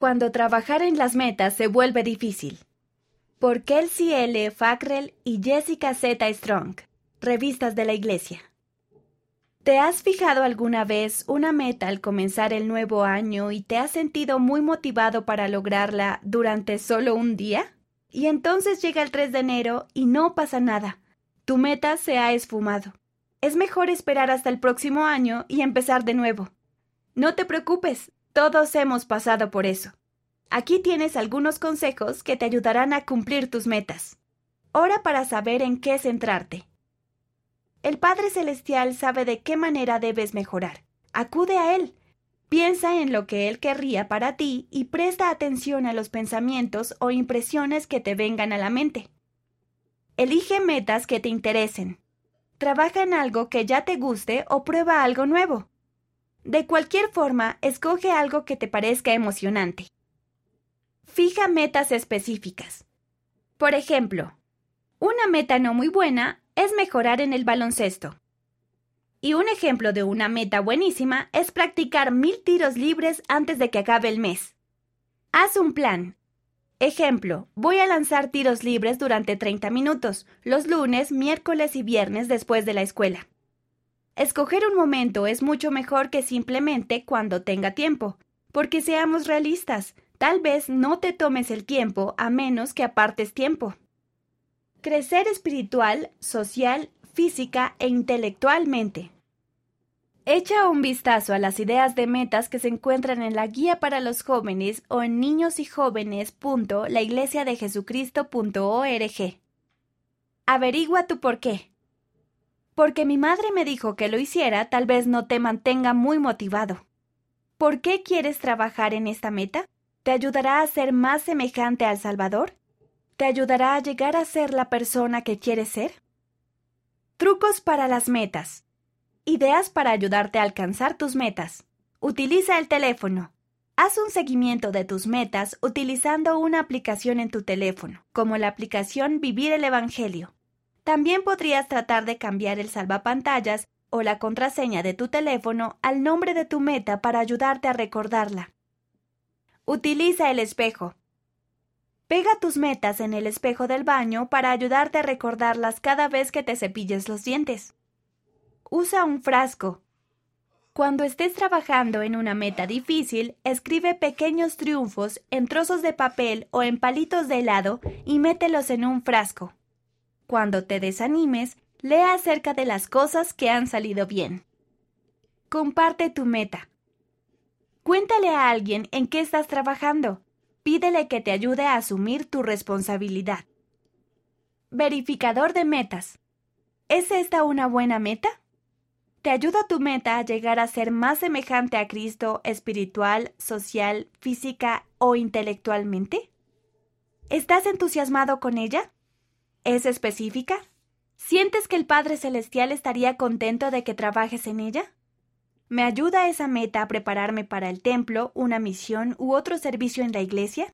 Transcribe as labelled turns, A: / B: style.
A: Cuando trabajar en las metas se vuelve difícil. Por Kelsey L. Fackrell y Jessica Z. Strong, revistas de la Iglesia. ¿Te has fijado alguna vez una meta al comenzar el nuevo año y te has sentido muy motivado para lograrla durante solo un día? Y entonces llega el 3 de enero y no pasa nada. Tu meta se ha esfumado. Es mejor esperar hasta el próximo año y empezar de nuevo. No te preocupes, todos hemos pasado por eso. Aquí tienes algunos consejos que te ayudarán a cumplir tus metas. Ora para saber en qué centrarte. El Padre Celestial sabe de qué manera debes mejorar. Acude a Él. Piensa en lo que Él querría para ti y presta atención a los pensamientos o impresiones que te vengan a la mente. Elige metas que te interesen. Trabaja en algo que ya te guste o prueba algo nuevo. De cualquier forma, escoge algo que te parezca emocionante. Fija metas específicas. Por ejemplo, una meta no muy buena es mejorar en el baloncesto. Y un ejemplo de una meta buenísima es practicar mil tiros libres antes de que acabe el mes. Haz un plan. Ejemplo, voy a lanzar tiros libres durante 30 minutos, los lunes, miércoles y viernes después de la escuela. Escoger un momento es mucho mejor que simplemente cuando tenga tiempo, porque seamos realistas, tal vez no te tomes el tiempo a menos que apartes tiempo. Crecer espiritual, social, física e intelectualmente. Echa un vistazo a las ideas de metas que se encuentran en la Guía para los Jóvenes o en niñosyjóvenes.laiglesiadejesucristo.org. Averigua tu por qué. Porque mi madre me dijo que lo hiciera, tal vez no te mantenga muy motivado. ¿Por qué quieres trabajar en esta meta? ¿Te ayudará a ser más semejante al Salvador? ¿Te ayudará a llegar a ser la persona que quieres ser? Trucos para las metas. Ideas para ayudarte a alcanzar tus metas. Utiliza el teléfono. Haz un seguimiento de tus metas utilizando una aplicación en tu teléfono, como la aplicación Vivir el Evangelio. También podrías tratar de cambiar el salvapantallas o la contraseña de tu teléfono al nombre de tu meta para ayudarte a recordarla. Utiliza el espejo. Pega tus metas en el espejo del baño para ayudarte a recordarlas cada vez que te cepilles los dientes. Usa un frasco. Cuando estés trabajando en una meta difícil, escribe pequeños triunfos en trozos de papel o en palitos de helado y mételos en un frasco. Cuando te desanimes, lea acerca de las cosas que han salido bien. Comparte tu meta. Cuéntale a alguien en qué estás trabajando. Pídele que te ayude a asumir tu responsabilidad. Verificador de metas. ¿Es esta una buena meta? ¿Te ayuda tu meta a llegar a ser más semejante a Cristo espiritual, social, física o intelectualmente? ¿Estás entusiasmado con ella? ¿Es específica? ¿Sientes que el Padre Celestial estaría contento de que trabajes en ella? ¿Me ayuda esa meta a prepararme para el templo, una misión u otro servicio en la iglesia?